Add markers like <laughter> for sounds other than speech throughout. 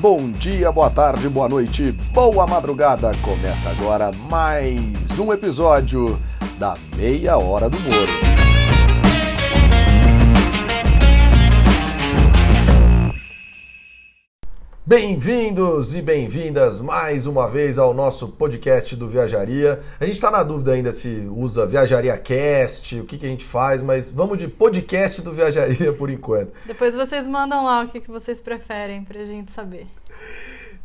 Bom dia, boa tarde, boa noite, boa madrugada. Começa agora mais um episódio da Meia Hora do Moro. Bem-vindos e bem-vindas mais uma vez ao nosso podcast do Viajaria. A gente está na dúvida ainda se usa Viajaria Cast, o que, que a gente faz, mas vamos de podcast do Viajaria <laughs> por enquanto. Depois vocês mandam lá o que, que vocês preferem para a gente saber.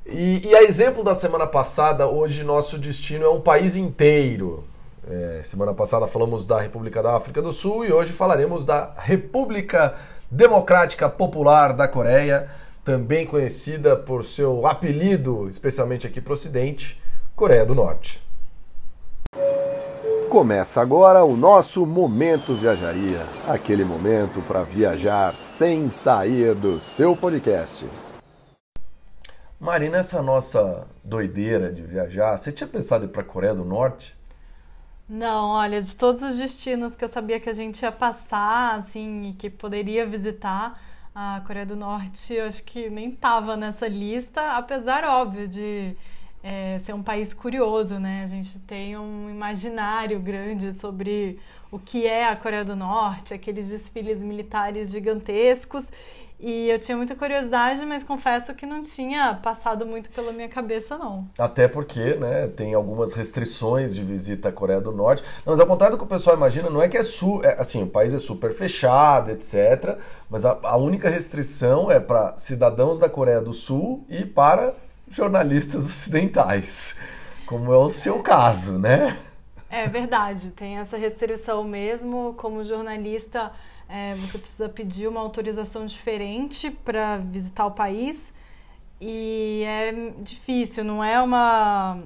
E, e, a exemplo da semana passada, hoje nosso destino é um país inteiro. É, semana passada falamos da República da África do Sul e hoje falaremos da República Democrática Popular da Coreia também conhecida por seu apelido, especialmente aqui para o Ocidente, Coreia do Norte. Começa agora o nosso Momento Viajaria aquele momento para viajar sem sair do seu podcast. Mari, nessa nossa doideira de viajar, você tinha pensado em ir para a Coreia do Norte? Não, olha, de todos os destinos que eu sabia que a gente ia passar, assim, e que poderia visitar, a Coreia do Norte, acho que nem estava nessa lista, apesar, óbvio, de é, ser um país curioso, né? A gente tem um imaginário grande sobre o que é a Coreia do Norte, aqueles desfiles militares gigantescos e eu tinha muita curiosidade, mas confesso que não tinha passado muito pela minha cabeça, não. Até porque, né, tem algumas restrições de visita à Coreia do Norte. Mas ao contrário do que o pessoal imagina, não é que é, su é assim, o país é super fechado, etc. Mas a, a única restrição é para cidadãos da Coreia do Sul e para jornalistas ocidentais, como é o seu caso, né? É verdade, tem essa restrição mesmo. Como jornalista, é, você precisa pedir uma autorização diferente para visitar o país e é difícil, não é uma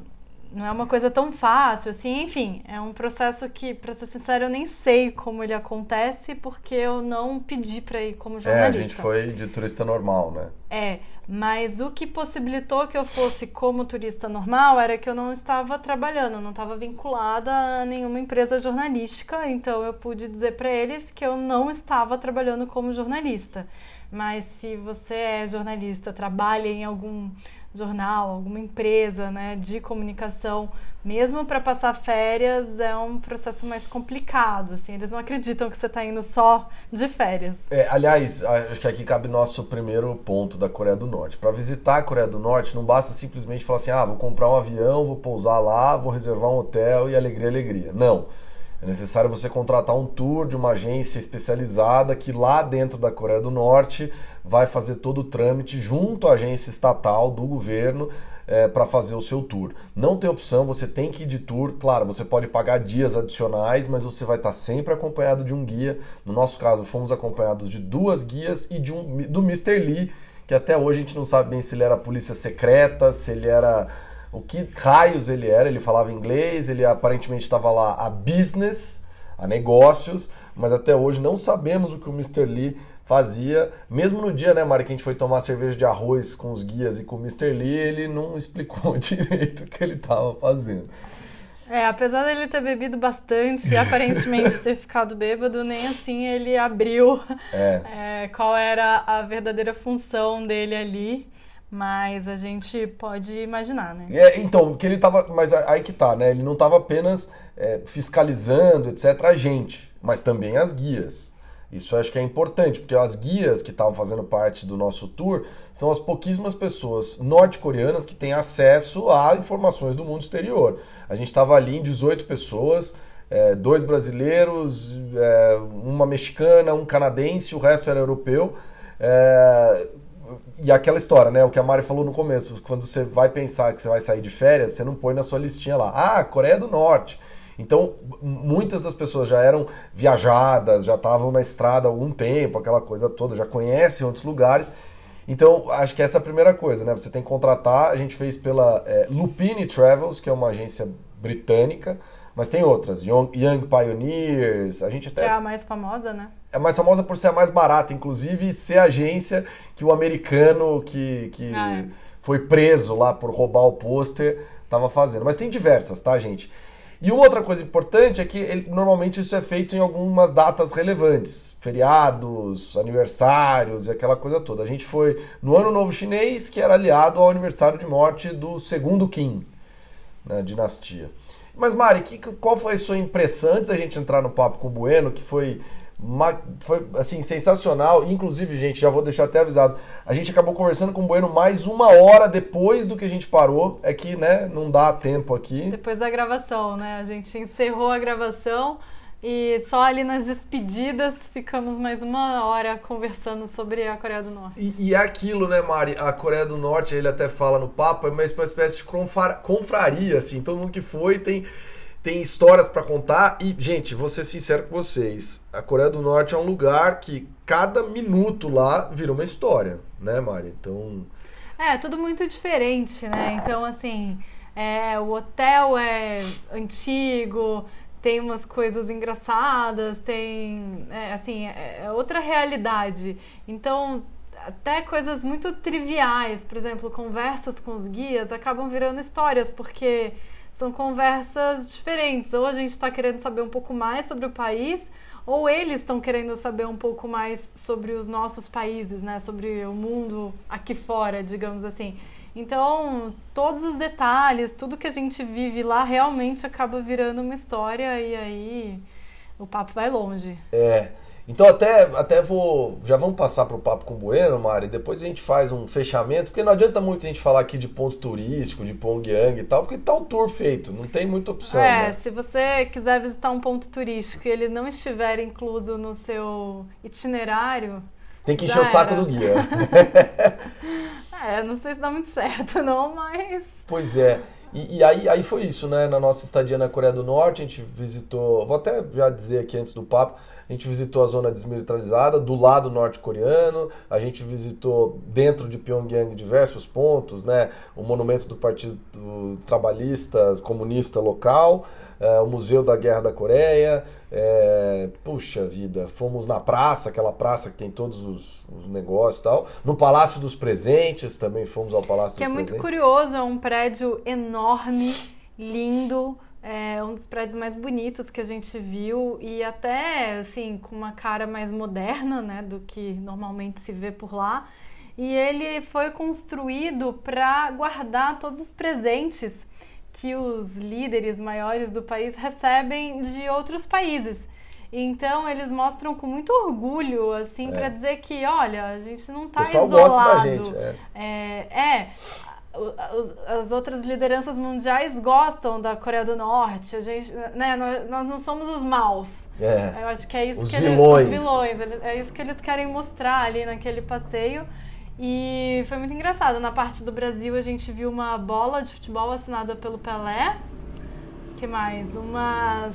não é uma coisa tão fácil assim, enfim, é um processo que, para ser sincero, eu nem sei como ele acontece porque eu não pedi para ir como jornalista. É, a gente foi de turista normal, né? É, mas o que possibilitou que eu fosse como turista normal era que eu não estava trabalhando, não estava vinculada a nenhuma empresa jornalística, então eu pude dizer para eles que eu não estava trabalhando como jornalista. Mas se você é jornalista, trabalha em algum jornal, alguma empresa né, de comunicação, mesmo para passar férias é um processo mais complicado. Assim, eles não acreditam que você está indo só de férias. É, aliás, acho que aqui cabe nosso primeiro ponto da Coreia do Norte. Para visitar a Coreia do Norte, não basta simplesmente falar assim: ah, vou comprar um avião, vou pousar lá, vou reservar um hotel e alegria, alegria. Não. É necessário você contratar um tour de uma agência especializada que lá dentro da Coreia do Norte vai fazer todo o trâmite junto à agência estatal do governo é, para fazer o seu tour. Não tem opção, você tem que ir de tour. Claro, você pode pagar dias adicionais, mas você vai estar sempre acompanhado de um guia. No nosso caso, fomos acompanhados de duas guias e de um, do Mr. Lee, que até hoje a gente não sabe bem se ele era polícia secreta, se ele era o que raios ele era. Ele falava inglês, ele aparentemente estava lá a business, a negócios, mas até hoje não sabemos o que o Mr. Lee fazia. Mesmo no dia, né, Mari, que a gente foi tomar cerveja de arroz com os guias e com o Mr. Lee, ele não explicou <laughs> direito o que ele estava fazendo. É, apesar dele ter bebido bastante e <laughs> aparentemente ter ficado bêbado, nem assim ele abriu é. <laughs> É, qual era a verdadeira função dele ali. Mas a gente pode imaginar, né? É, então, que ele tava. Mas aí que tá, né? Ele não estava apenas é, fiscalizando, etc., a gente, mas também as guias. Isso acho que é importante, porque as guias que estavam fazendo parte do nosso tour são as pouquíssimas pessoas norte-coreanas que têm acesso a informações do mundo exterior. A gente estava ali em 18 pessoas, é, dois brasileiros, é, uma mexicana, um canadense, o resto era europeu. É, e aquela história, né? O que a Mari falou no começo, quando você vai pensar que você vai sair de férias, você não põe na sua listinha lá, ah, Coreia do Norte. Então, muitas das pessoas já eram viajadas, já estavam na estrada há algum tempo, aquela coisa toda, já conhecem outros lugares. Então, acho que essa é a primeira coisa, né? Você tem que contratar. A gente fez pela é, Lupini Travels, que é uma agência britânica. Mas tem outras, Young, Young Pioneers, a gente até... Que é a mais famosa, né? É mais famosa por ser a mais barata, inclusive ser a agência que o americano que, que ah, é. foi preso lá por roubar o pôster estava fazendo. Mas tem diversas, tá, gente? E uma outra coisa importante é que ele, normalmente isso é feito em algumas datas relevantes, feriados, aniversários e aquela coisa toda. A gente foi no Ano Novo Chinês, que era aliado ao aniversário de morte do segundo Qin, na dinastia. Mas Mari, que, qual foi a sua impressão antes da gente entrar no papo com o Bueno, que foi foi assim sensacional. Inclusive, gente, já vou deixar até avisado. A gente acabou conversando com o Bueno mais uma hora depois do que a gente parou. É que, né, não dá tempo aqui. Depois da gravação, né? A gente encerrou a gravação e só ali nas despedidas ficamos mais uma hora conversando sobre a Coreia do Norte. E, e é aquilo, né, Mari? A Coreia do Norte, ele até fala no papo, é uma espécie de confraria, assim. Todo mundo que foi tem tem histórias para contar e, gente, vou ser sincero com vocês, a Coreia do Norte é um lugar que cada minuto lá vira uma história, né, Mari? Então... É, tudo muito diferente, né? Então, assim, é, o hotel é antigo, tem umas coisas engraçadas, tem, é, assim, é, é outra realidade. Então, até coisas muito triviais, por exemplo, conversas com os guias acabam virando histórias, porque são conversas diferentes. Ou a gente está querendo saber um pouco mais sobre o país, ou eles estão querendo saber um pouco mais sobre os nossos países, né? Sobre o mundo aqui fora, digamos assim. Então, todos os detalhes, tudo que a gente vive lá realmente acaba virando uma história e aí o papo vai longe. É. Então até, até vou. Já vamos passar para o papo com o Bueno, Mari. Depois a gente faz um fechamento, porque não adianta muito a gente falar aqui de ponto turístico, de Pyongyang e tal, porque tá o tour feito, não tem muita opção. É, né? se você quiser visitar um ponto turístico e ele não estiver incluso no seu itinerário. Tem que encher o saco do guia. <laughs> é, não sei se dá muito certo, <laughs> não, mas. Pois é. E, e, aí, aí foi isso, né? Na nossa estadia na Coreia do Norte, a gente visitou. Vou até já dizer aqui antes do papo a gente visitou a zona desmilitarizada do lado norte-coreano, a gente visitou dentro de Pyongyang diversos pontos, né? O monumento do Partido Trabalhista Comunista local, é, o Museu da Guerra da Coreia. É, puxa vida, fomos na praça, aquela praça que tem todos os, os, negócios e tal. No Palácio dos Presentes também fomos ao Palácio que dos Presentes. Que é muito curioso, é um prédio enorme, lindo é um dos prédios mais bonitos que a gente viu e até assim com uma cara mais moderna, né, do que normalmente se vê por lá. E ele foi construído para guardar todos os presentes que os líderes maiores do país recebem de outros países. Então eles mostram com muito orgulho, assim, é. para dizer que, olha, a gente não está isolado. Gosta da gente, é. É, é, as outras lideranças mundiais gostam da Coreia do Norte. A gente, né, nós não somos os maus. É. Eu acho que é isso os que vilões. eles, os vilões. É isso que eles querem mostrar ali naquele passeio. E foi muito engraçado. Na parte do Brasil a gente viu uma bola de futebol assinada pelo Pelé. que mais? Umas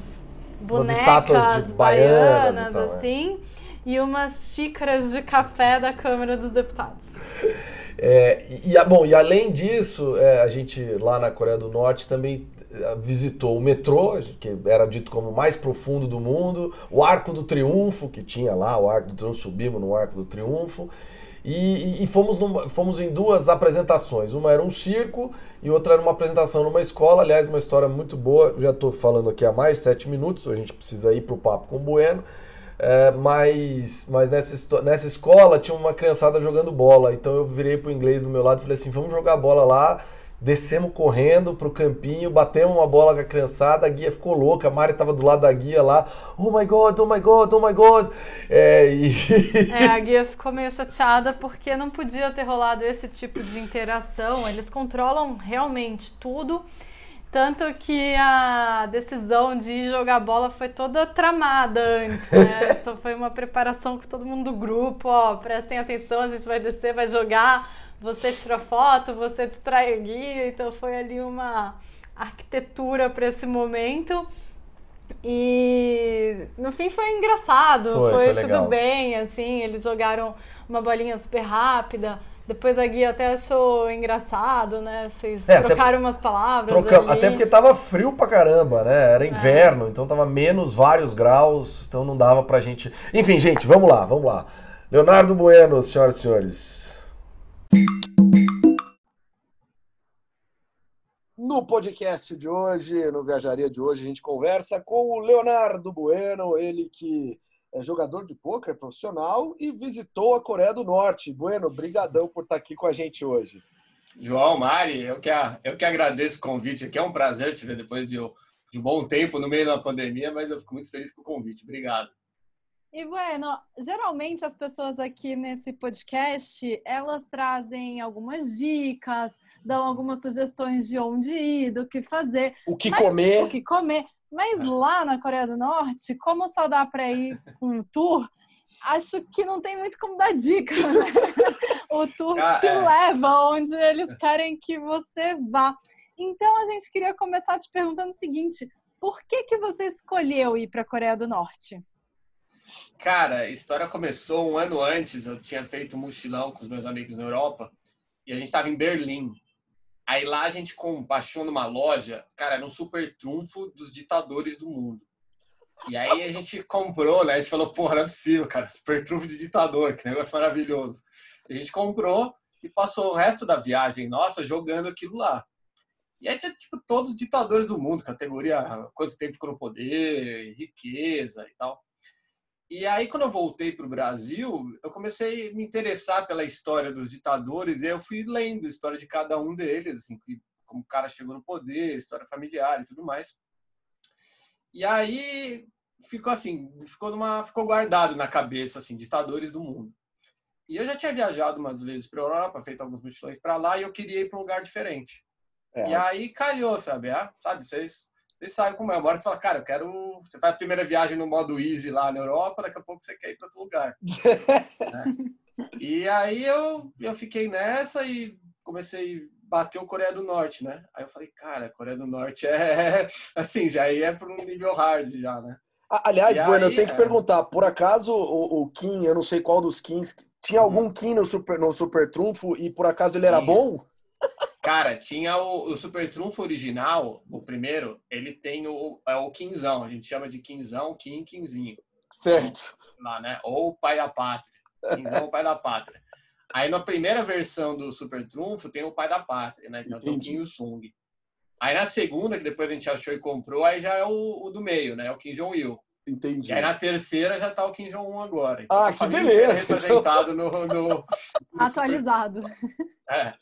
bonecas estátuas de baianas, baianas tal, é. assim. É. E umas xícaras de café da Câmara dos Deputados. <laughs> É, e, bom, e além disso, é, a gente lá na Coreia do Norte também é, visitou o metrô, que era dito como o mais profundo do mundo, o Arco do Triunfo, que tinha lá o Arco do Triunfo, subimos no Arco do Triunfo, e, e, e fomos, fomos em duas apresentações. Uma era um circo e outra era uma apresentação numa escola. Aliás, uma história muito boa. Já estou falando aqui há mais de sete minutos, a gente precisa ir para o papo com o Bueno. É, mas mas nessa, nessa escola tinha uma criançada jogando bola. Então eu virei pro inglês do meu lado e falei assim: vamos jogar bola lá. Descemos correndo pro campinho, batemos uma bola com a criançada, a guia ficou louca, a Mari tava do lado da guia lá, oh my god, oh my god, oh my god. É, e... é, a guia ficou meio chateada porque não podia ter rolado esse tipo de interação. Eles controlam realmente tudo tanto que a decisão de ir jogar bola foi toda tramada antes, né? <laughs> então foi uma preparação com todo mundo do grupo, ó, prestem atenção, a gente vai descer, vai jogar, você tira foto, você distrai o guia, então foi ali uma arquitetura para esse momento. E no fim foi engraçado, foi, foi, foi tudo bem, assim, eles jogaram uma bolinha super rápida. Depois a Gui até achou engraçado, né? Vocês é, trocaram umas palavras. Troca... Até porque tava frio pra caramba, né? Era é. inverno, é. então tava menos vários graus, então não dava pra gente. Enfim, gente, vamos lá, vamos lá. Leonardo Bueno, senhoras e senhores. No podcast de hoje, no Viajaria de hoje, a gente conversa com o Leonardo Bueno, ele que é jogador de pôquer profissional e visitou a Coreia do Norte. Bueno, brigadão por estar aqui com a gente hoje. João, Mari, eu que, eu que agradeço o convite aqui. É um prazer te ver depois de, de um bom tempo no meio da pandemia, mas eu fico muito feliz com o convite. Obrigado. E bueno, geralmente as pessoas aqui nesse podcast, elas trazem algumas dicas, dão algumas sugestões de onde ir, do que fazer. O que comer. O que comer. Mas lá na Coreia do Norte, como só dá para ir com um tour, acho que não tem muito como dar dica. Né? o tour ah, te é. leva onde eles querem que você vá. Então a gente queria começar te perguntando o seguinte: por que que você escolheu ir para a Coreia do Norte? Cara, a história começou um ano antes. Eu tinha feito um mochilão com os meus amigos na Europa e a gente estava em Berlim. Aí lá a gente baixou numa loja, cara, era um super trunfo dos ditadores do mundo. E aí a gente comprou, né? A gente falou, porra, não é possível, cara, super trunfo de ditador, que negócio maravilhoso. A gente comprou e passou o resto da viagem nossa jogando aquilo lá. E aí tinha, tipo, todos os ditadores do mundo, categoria quanto tempo ficou no poder, riqueza e tal. E aí, quando eu voltei para o Brasil, eu comecei a me interessar pela história dos ditadores e eu fui lendo a história de cada um deles, assim, como o cara chegou no poder, história familiar e tudo mais. E aí ficou assim, ficou numa, ficou guardado na cabeça assim, ditadores do mundo. E eu já tinha viajado umas vezes para Europa, feito alguns mochilões para lá e eu queria ir para um lugar diferente. É, e aí calhou, sabe? Ah, sabe, vocês você sabe como é. Uma hora você fala, cara, eu quero. Você faz a primeira viagem no modo easy lá na Europa, daqui a pouco você quer ir para outro lugar. <laughs> né? E aí eu, eu fiquei nessa e comecei a bater o Coreia do Norte, né? Aí eu falei, cara, Coreia do Norte é <laughs> assim, já é para um nível hard já, né? Aliás, Bueno, eu tenho que é... perguntar, por acaso o, o Kim, eu não sei qual dos Kings, tinha uhum. algum Kim no Super, no super Trunfo e por acaso ele era Sim. bom? <laughs> Cara, tinha o, o, Super Trunfo original, o primeiro, ele tem o, é o Quinzão, a gente chama de Quinzão, Kim, Quinzinho. Certo. Lá, né? Ou o Pai da Pátria. Quinzão, o Pai da Pátria. Aí na primeira versão do Super Trunfo tem o Pai da Pátria, né? Então tem o Kim e o Sung. Aí na segunda, que depois a gente achou e comprou, aí já é o, o do meio, né? É o Kim Jong-il. Entendi. E aí na terceira já tá o Kim Jong-un agora. Então, ah, que beleza! Representado então... no, no, no, Atualizado. Super... É.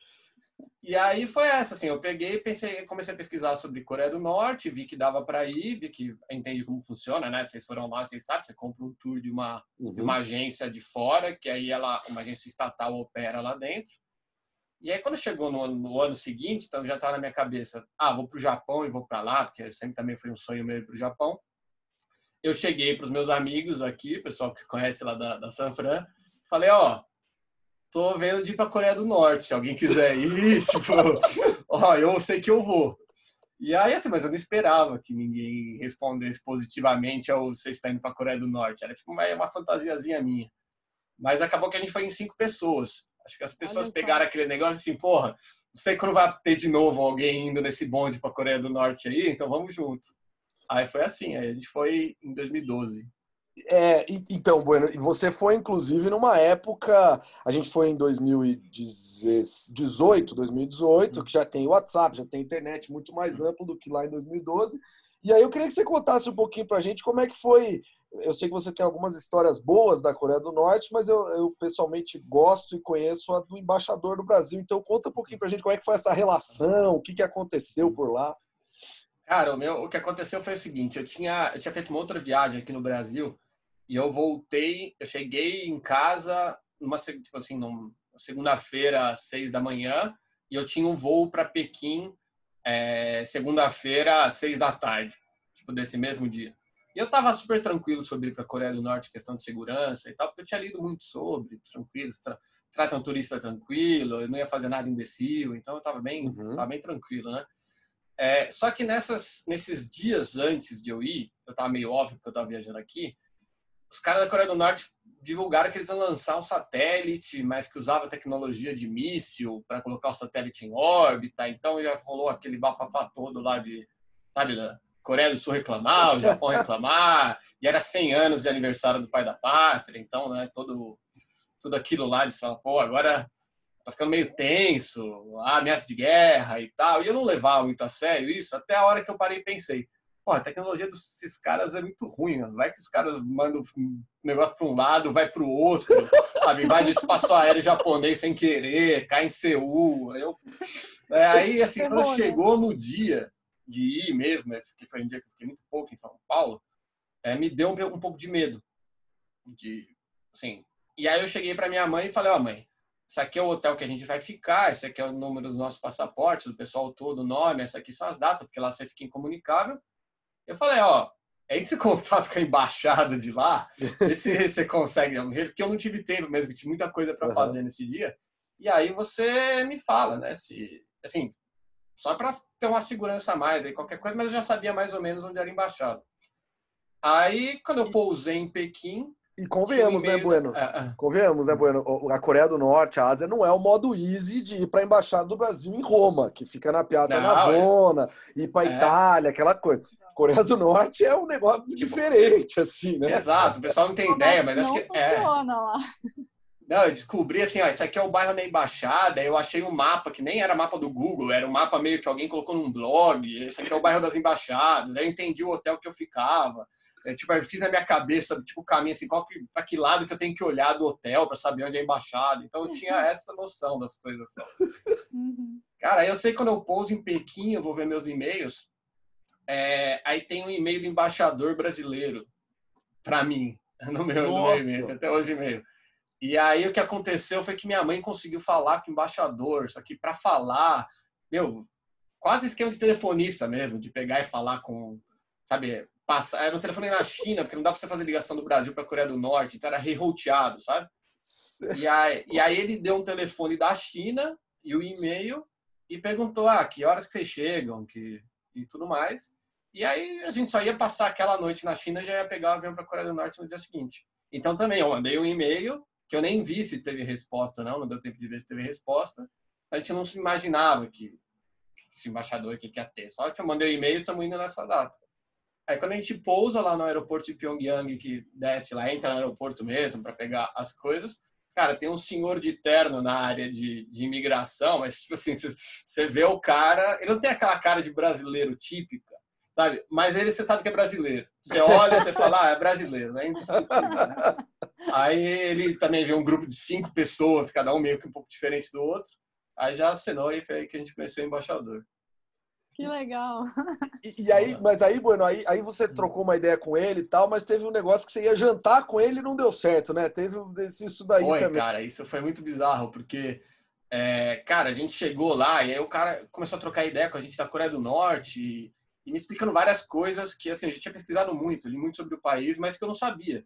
E aí foi essa, assim, eu peguei, pensei, comecei a pesquisar sobre Coreia do Norte, vi que dava para ir, vi que entende como funciona, né? Vocês foram lá, vocês sabem, você compra um tour de uma, uhum. de uma agência de fora, que aí ela, uma agência estatal opera lá dentro. E aí quando chegou no, no ano seguinte, então já estava na minha cabeça, ah, vou para o Japão e vou para lá, porque sempre também foi um sonho meu ir para o Japão. Eu cheguei para os meus amigos aqui, pessoal que conhece lá da, da San Fran, falei, ó, tô vendo de ir pra Coreia do Norte, se alguém quiser ir, <laughs> tipo, ó, eu sei que eu vou. E aí, assim, mas eu não esperava que ninguém respondesse positivamente ao você está indo pra Coreia do Norte. Era tipo uma, uma fantasiazinha minha. Mas acabou que a gente foi em cinco pessoas. Acho que as pessoas pegaram aquele negócio assim, porra, não sei quando vai ter de novo alguém indo nesse bonde pra Coreia do Norte aí, então vamos junto. Aí foi assim, aí a gente foi em 2012. É, então, Bueno, você foi inclusive numa época, a gente foi em 2018, 2018, uhum. que já tem WhatsApp, já tem internet muito mais uhum. amplo do que lá em 2012. E aí eu queria que você contasse um pouquinho pra gente como é que foi. Eu sei que você tem algumas histórias boas da Coreia do Norte, mas eu, eu pessoalmente gosto e conheço a do embaixador do Brasil. Então conta um pouquinho pra gente como é que foi essa relação, o que, que aconteceu por lá. Cara, o, meu, o que aconteceu foi o seguinte: eu tinha, eu tinha feito uma outra viagem aqui no Brasil e eu voltei, eu cheguei em casa numa tipo assim, segunda-feira às seis da manhã e eu tinha um voo para Pequim é, segunda-feira às seis da tarde, tipo desse mesmo dia. E eu estava super tranquilo sobre ir para a Coreia do Norte, questão de segurança e tal, porque eu tinha lido muito sobre, tranquilo, tra tratam turista tranquilo, eu não ia fazer nada imbecil, então eu estava bem, uhum. tava bem tranquilo, né? É, só que nessas, nesses dias antes de eu ir, eu estava meio óbvio porque eu estava viajando aqui, os caras da Coreia do Norte divulgaram que eles iam lançar um satélite, mas que usava tecnologia de míssil para colocar o satélite em órbita. Então já rolou aquele bafafá todo lá de, sabe, da Coreia do Sul reclamar, o Japão <laughs> reclamar, e era 100 anos de aniversário do pai da pátria, então, né, todo, tudo aquilo lá, eles falam, pô, agora tá ficando meio tenso, ameaça de guerra e tal. E eu não levava muito a sério isso, até a hora que eu parei e pensei, pô, a tecnologia desses caras é muito ruim, mano. vai que os caras mandam um negócio para um lado, vai para o outro, sabe? Vai do espaço aéreo japonês sem querer, cai em Seul. Eu... É, aí, assim, quando né? chegou no dia de ir mesmo, que foi um dia que eu fiquei muito pouco em São Paulo, é, me deu um, um pouco de medo. De, assim, e aí eu cheguei para minha mãe e falei, ó, oh, mãe, esse aqui é o hotel que a gente vai ficar, esse aqui é o número dos nossos passaportes, do pessoal todo, o nome, essa aqui são as datas, porque lá você fica incomunicável. Eu falei, ó, entre em contato com a embaixada de lá, vê se <laughs> você consegue, porque eu não tive tempo mesmo, tinha muita coisa para uhum. fazer nesse dia. E aí você me fala, né, se, assim, só para ter uma segurança a mais, aí qualquer coisa, mas eu já sabia mais ou menos onde era a embaixada. Aí, quando eu pousei em Pequim, e convenhamos, né, Bueno? É, é. Convenhamos, né, Bueno? A Coreia do Norte, a Ásia, não é o modo easy de ir para a Embaixada do Brasil em Roma, que fica na Piazza não, Navona, ir para é. Itália, aquela coisa. Coreia do Norte é um negócio tipo, diferente, assim, né? Exato, o pessoal não tem ideia, mas acho que é. Lá. Não, eu descobri assim, ó, isso aqui é o bairro da Embaixada, eu achei um mapa que nem era mapa do Google, era um mapa meio que alguém colocou num blog, esse aqui é o bairro das Embaixadas, aí eu entendi o hotel que eu ficava. É, tipo, eu fiz na minha cabeça, tipo, o caminho assim, qual que, pra que lado que eu tenho que olhar do hotel para saber onde é a embaixada. Então eu tinha uhum. essa noção das coisas só. Uhum. Cara, eu sei quando eu pouso em Pequim, eu vou ver meus e-mails, é, aí tem um e-mail do embaixador brasileiro para mim, <laughs> no meu, no meu e-mail, até hoje e-mail. E aí o que aconteceu foi que minha mãe conseguiu falar com o embaixador, só que para falar, meu, quase esquema de telefonista mesmo, de pegar e falar com, sabe, passar. Era um telefone na China, porque não dá para você fazer ligação do Brasil para a Coreia do Norte, então era rerouteado, sabe? E aí, e aí ele deu um telefone da China e o e-mail e perguntou: ah, que horas que vocês chegam que, e tudo mais. E aí a gente só ia passar aquela noite na China e já ia pegar o avião para a Coreia do Norte no dia seguinte. Então também eu mandei um e-mail que eu nem vi se teve resposta ou não, não deu tempo de ver se teve resposta. A gente não se imaginava que, esse embaixador aqui quer ter. Só que eu mandei um e-mail estamos indo nessa data. Aí quando a gente pousa lá no aeroporto de Pyongyang, que desce lá, entra no aeroporto mesmo para pegar as coisas, cara, tem um senhor de terno na área de, de imigração, mas tipo assim, você vê o cara, ele não tem aquela cara de brasileiro típica, sabe? Mas ele você sabe que é brasileiro. Você olha, você fala, ah, é brasileiro, é indiscutível, né? Aí ele também vê um grupo de cinco pessoas, cada um meio que um pouco diferente do outro. Aí já acenou e foi aí que a gente conheceu o embaixador. Que legal. E, e, aí, mas aí, Bueno, aí, aí você trocou uma ideia com ele e tal, mas teve um negócio que você ia jantar com ele e não deu certo, né? Teve isso daí foi, também. cara, isso foi muito bizarro, porque, é, cara, a gente chegou lá e aí o cara começou a trocar ideia com a gente da Coreia do Norte e, e me explicando várias coisas que, assim, a gente tinha pesquisado muito, li muito sobre o país, mas que eu não sabia.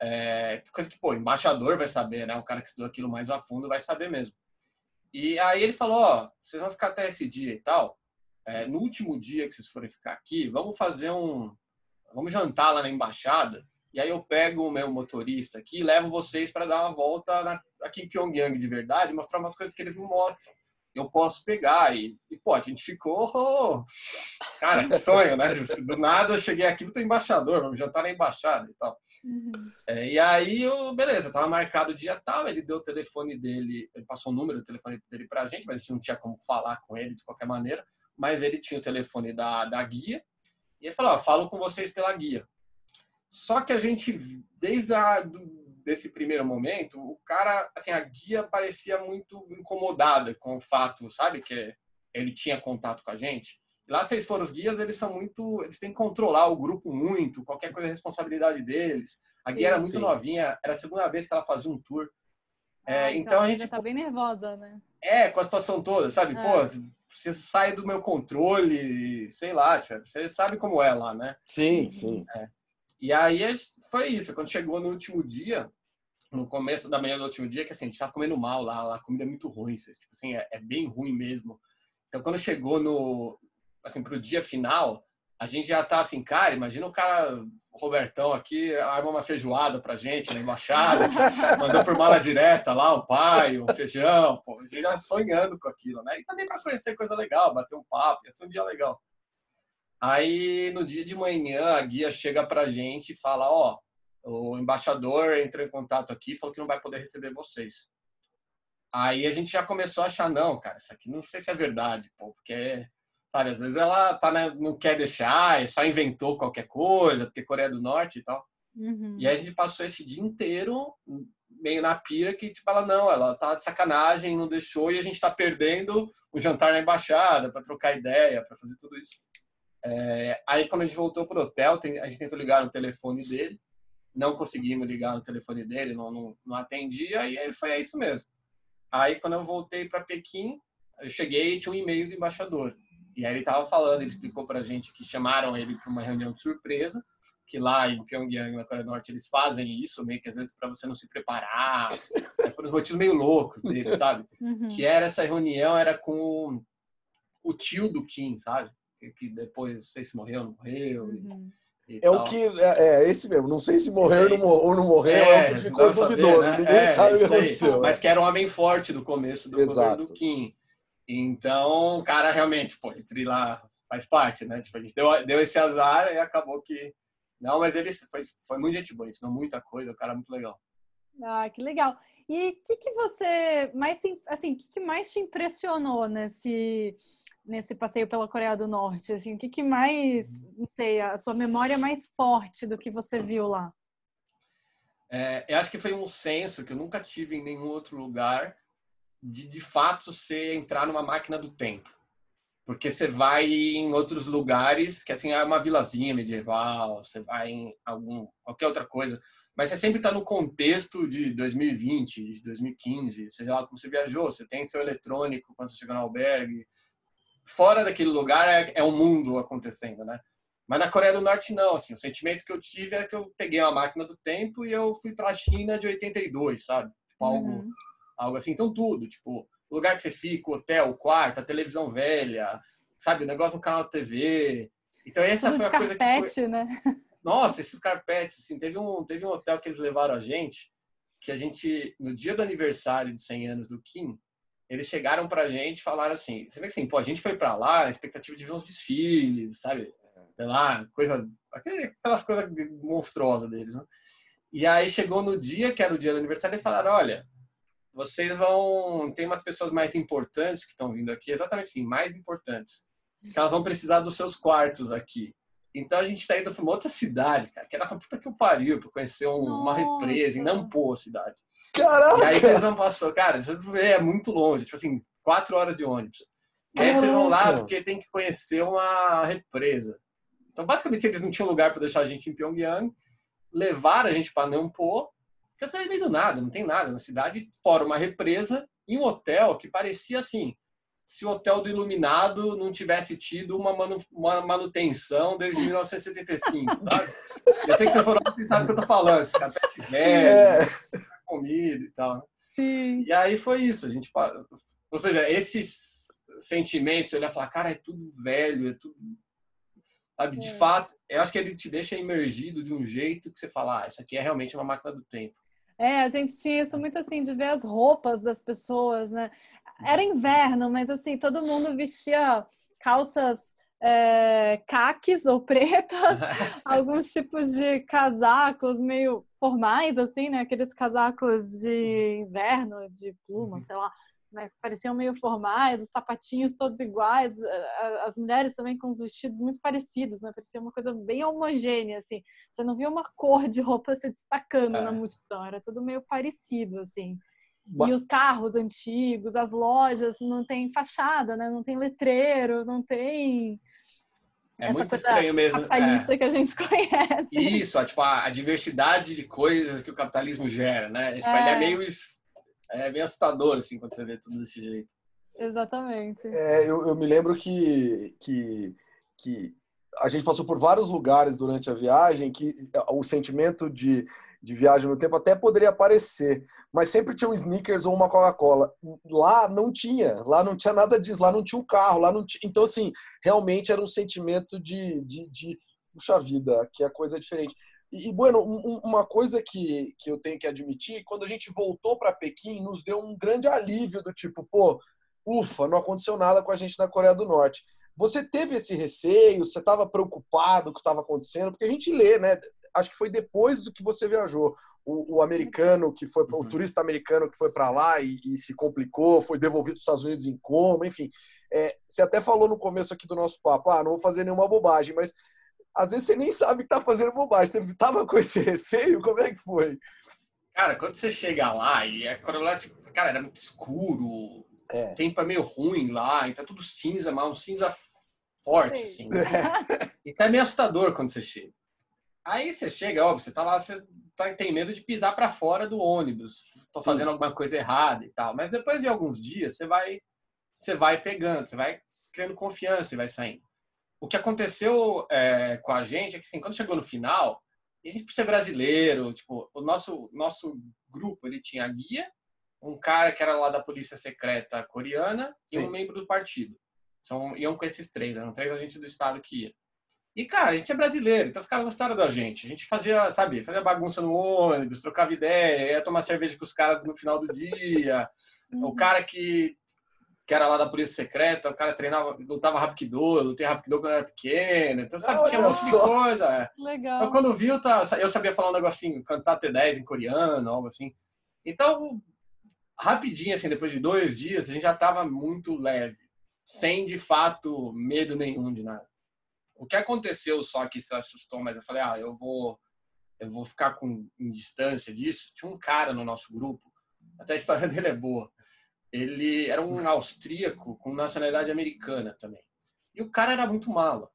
É, coisa que, pô, embaixador vai saber, né? O cara que estudou aquilo mais a fundo vai saber mesmo. E aí ele falou, ó, vocês vão ficar até esse dia e tal, é, no último dia que vocês forem ficar aqui, vamos fazer um. Vamos jantar lá na embaixada. E aí eu pego o meu motorista aqui e levo vocês para dar uma volta na, aqui em Pyongyang de verdade, mostrar umas coisas que eles não mostram. Eu posso pegar e, e pô, a gente ficou. Oh, <laughs> cara, que sonho, né? Do nada eu cheguei aqui, tô embaixador, vamos jantar na embaixada e tal. Uhum. É, e aí, eu, beleza, tava marcado o dia tal, ele deu o telefone dele, ele passou o número do telefone dele pra gente, mas a gente não tinha como falar com ele de qualquer maneira mas ele tinha o telefone da, da guia e ele falou: falo com vocês pela guia. Só que a gente, desde a, do, desse primeiro momento, o cara, assim, a guia parecia muito incomodada com o fato, sabe, que ele tinha contato com a gente. E lá, vocês foram os guias, eles são muito, eles têm que controlar o grupo muito, qualquer coisa é responsabilidade deles. A guia sim, era muito novinha, era a segunda vez que ela fazia um tour. Ah, é, então, então, a gente tá bem nervosa, né? É, com a situação toda, sabe? É. Pô, você sai do meu controle, sei lá, você sabe como é lá, né? Sim, sim. É. E aí foi isso, quando chegou no último dia, no começo da manhã do último dia, que assim, a gente tava comendo mal lá, lá a comida é muito ruim, tipo assim, é, é bem ruim mesmo. Então quando chegou no, assim, pro dia final, a gente já tá assim, cara, imagina o cara, o Robertão aqui, arma uma feijoada pra gente na embaixada, <laughs> mandou por mala direta lá o pai, o feijão, pô, a gente já sonhando com aquilo, né? E também para conhecer coisa legal, bater um papo, ia ser um dia legal. Aí, no dia de manhã, a guia chega pra gente e fala, ó, o embaixador entrou em contato aqui, falou que não vai poder receber vocês. Aí a gente já começou a achar, não, cara, isso aqui não sei se é verdade, pô, porque, sabe, às vezes ela tá, né, não quer deixar, só inventou qualquer coisa, porque Coreia do Norte e tal. Uhum. E aí a gente passou esse dia inteiro meio na pira que, tipo, ela não, ela tá de sacanagem, não deixou, e a gente tá perdendo o jantar na embaixada para trocar ideia, para fazer tudo isso. É, aí quando a gente voltou pro hotel, tem, a gente tentou ligar no telefone dele, não conseguimos ligar no telefone dele, não, não, não atendia, e aí foi isso mesmo. Aí quando eu voltei para Pequim, eu cheguei e tinha um e-mail do embaixador. E aí ele estava falando, ele explicou para a gente que chamaram ele para uma reunião de surpresa, que lá em Pyongyang, na Coreia do Norte, eles fazem isso, meio que às vezes para você não se preparar, <laughs> é por uns motivos meio loucos dele, sabe? Uhum. Que era essa reunião, era com o tio do Kim, sabe? Que depois, não sei se morreu ou não morreu. Uhum. E, e é tal. o que é, é, esse mesmo. Não sei se morreu é, ou não morreu, é, ficou duvidoso. Saber, né? Ninguém é, sabe o que aconteceu. Mas que era um homem forte do começo do Exato. governo do Kim. Então, o cara realmente, pô, entre lá faz parte, né? Tipo, a gente deu, deu esse azar e acabou que não, mas ele foi, foi muito gente boa, ensinou muita coisa, o cara é muito legal. Ah, que legal. E o que, que você mais assim, que, que mais te impressionou nesse nesse passeio pela Coreia do Norte? Assim, o que, que mais, não sei, a sua memória mais forte do que você viu lá? É, eu acho que foi um senso que eu nunca tive em nenhum outro lugar de de fato você entrar numa máquina do tempo porque você vai em outros lugares que assim é uma vilazinha medieval, você vai em algum qualquer outra coisa, mas você sempre está no contexto de 2020, de 2015, seja lá como você viajou, você tem seu eletrônico quando você chega no albergue, fora daquele lugar é, é o mundo acontecendo, né? Mas na Coreia do Norte não, assim, o sentimento que eu tive era que eu peguei uma máquina do tempo e eu fui para a China de 82, sabe? Tipo, algo, uhum. Algo assim, então tudo, tipo o lugar que você fica, o hotel, o quarto, a televisão velha, sabe? O negócio no canal de TV. Então essa foi a coisa carpete, que foi... né? <laughs> Nossa, esses carpetes, assim, teve um, teve um hotel que eles levaram a gente, que a gente, no dia do aniversário de 100 anos do Kim, eles chegaram pra gente e falaram assim, você vê que assim, pô, a gente foi pra lá, a expectativa de ver uns desfiles, sabe? Sei lá, coisa, aquelas coisas monstruosas deles, né? E aí chegou no dia, que era o dia do aniversário, e falaram, olha, vocês vão. Tem umas pessoas mais importantes que estão vindo aqui, exatamente assim, mais importantes, que elas vão precisar dos seus quartos aqui. Então a gente está indo para uma outra cidade, cara, que era uma puta que eu pariu, para conhecer um, uma represa em Nampo, a cidade. Caraca! E aí vocês não passou, cara, é muito longe, tipo assim, quatro horas de ônibus. E aí vocês vão lá porque tem que conhecer uma represa. Então, basicamente, eles não tinham lugar para deixar a gente em Pyongyang, levaram a gente para Nampo, porque cidade é meio do nada, não tem nada na cidade, fora uma represa e um hotel que parecia assim, se o hotel do Iluminado não tivesse tido uma, manu, uma manutenção desde 1975, <laughs> sabe? Eu sei que você falou, você sabe o que eu tô falando, esse carpete velho, é. comida e tal. Né? Sim. E aí foi isso, a gente... Ou seja, esses sentimentos, ele ia falar, cara, é tudo velho, é tudo... Sabe, de é. fato, eu acho que ele te deixa imergido de um jeito que você fala, ah, isso aqui é realmente uma máquina do tempo. É, a gente tinha isso muito assim, de ver as roupas das pessoas, né? Era inverno, mas assim, todo mundo vestia calças é, caques ou pretas, <laughs> alguns tipos de casacos meio formais, assim, né? Aqueles casacos de inverno, de pluma, uhum. sei lá mas pareciam meio formais, os sapatinhos todos iguais, as mulheres também com os vestidos muito parecidos, né? Parecia uma coisa bem homogênea, assim. Você não via uma cor de roupa se destacando é. na multidão, era tudo meio parecido, assim. E os carros antigos, as lojas, não tem fachada, né? Não tem letreiro, não tem... É Essa muito estranho mesmo. capitalista é. que a gente <laughs> conhece. Isso, a, tipo, a, a, diversidade de coisas que o capitalismo gera, né? Tipo, é. Ele é meio é bem assustador, assim, quando você vê tudo desse jeito. Exatamente. É, eu, eu me lembro que, que, que a gente passou por vários lugares durante a viagem que o sentimento de, de viagem no tempo até poderia aparecer, mas sempre tinha um sneakers ou uma Coca-Cola. Lá não tinha, lá não tinha nada disso, lá não tinha o um carro, lá não tinha... Então, assim, realmente era um sentimento de, de, de puxa vida, que a coisa é diferente. E, bueno, uma coisa que, que eu tenho que admitir, quando a gente voltou para Pequim, nos deu um grande alívio do tipo, pô, ufa, não aconteceu nada com a gente na Coreia do Norte. Você teve esse receio? Você estava preocupado com o que estava acontecendo? Porque a gente lê, né? acho que foi depois do que você viajou. O, o americano que foi, uhum. o turista americano que foi para lá e, e, se complicou, foi devolvido para os Estados Unidos em coma, enfim. É, você até falou no começo aqui do nosso papo, ah, não vou fazer nenhuma bobagem, mas às vezes você nem sabe que tá fazendo bobagem. Você tava com esse receio? Como é que foi? Cara, quando você chega lá e é tipo, cara, era muito escuro, é. o tempo é meio ruim lá, então é tudo cinza, mas um cinza forte, assim. É. Então é meio assustador quando você chega. Aí você chega, óbvio, você tá lá, você tá, tem medo de pisar para fora do ônibus, tô Sim. fazendo alguma coisa errada e tal. Mas depois de alguns dias, você vai, você vai pegando, você vai criando confiança e vai saindo. O que aconteceu é, com a gente é que, assim, quando chegou no final, a gente, por ser brasileiro, tipo, o nosso, nosso grupo, ele tinha guia, um cara que era lá da polícia secreta coreana Sim. e um membro do partido. São, iam com esses três, eram três agentes do Estado que iam. E, cara, a gente é brasileiro, então os caras gostaram da gente. A gente fazia, sabe, fazia bagunça no ônibus, trocava ideia, ia tomar cerveja com os caras no final do dia. Uhum. O cara que, que era lá da polícia secreta, o cara treinava, lutava Rapkido, eu lutei Rapkido quando eu era pequeno. Então, sabe, tinha um monte de coisa. É. Legal. Então, quando viu, tá, eu sabia falar um negocinho, cantar T10 em coreano, algo assim. Então, rapidinho, assim, depois de dois dias, a gente já tava muito leve. Sem, de fato, medo nenhum de nada. O que aconteceu só que se assustou, mas eu falei, ah, eu vou, eu vou ficar com em distância disso. Tinha um cara no nosso grupo, até a história <laughs> dele é boa. Ele era um austríaco com nacionalidade americana também. E o cara era muito mala.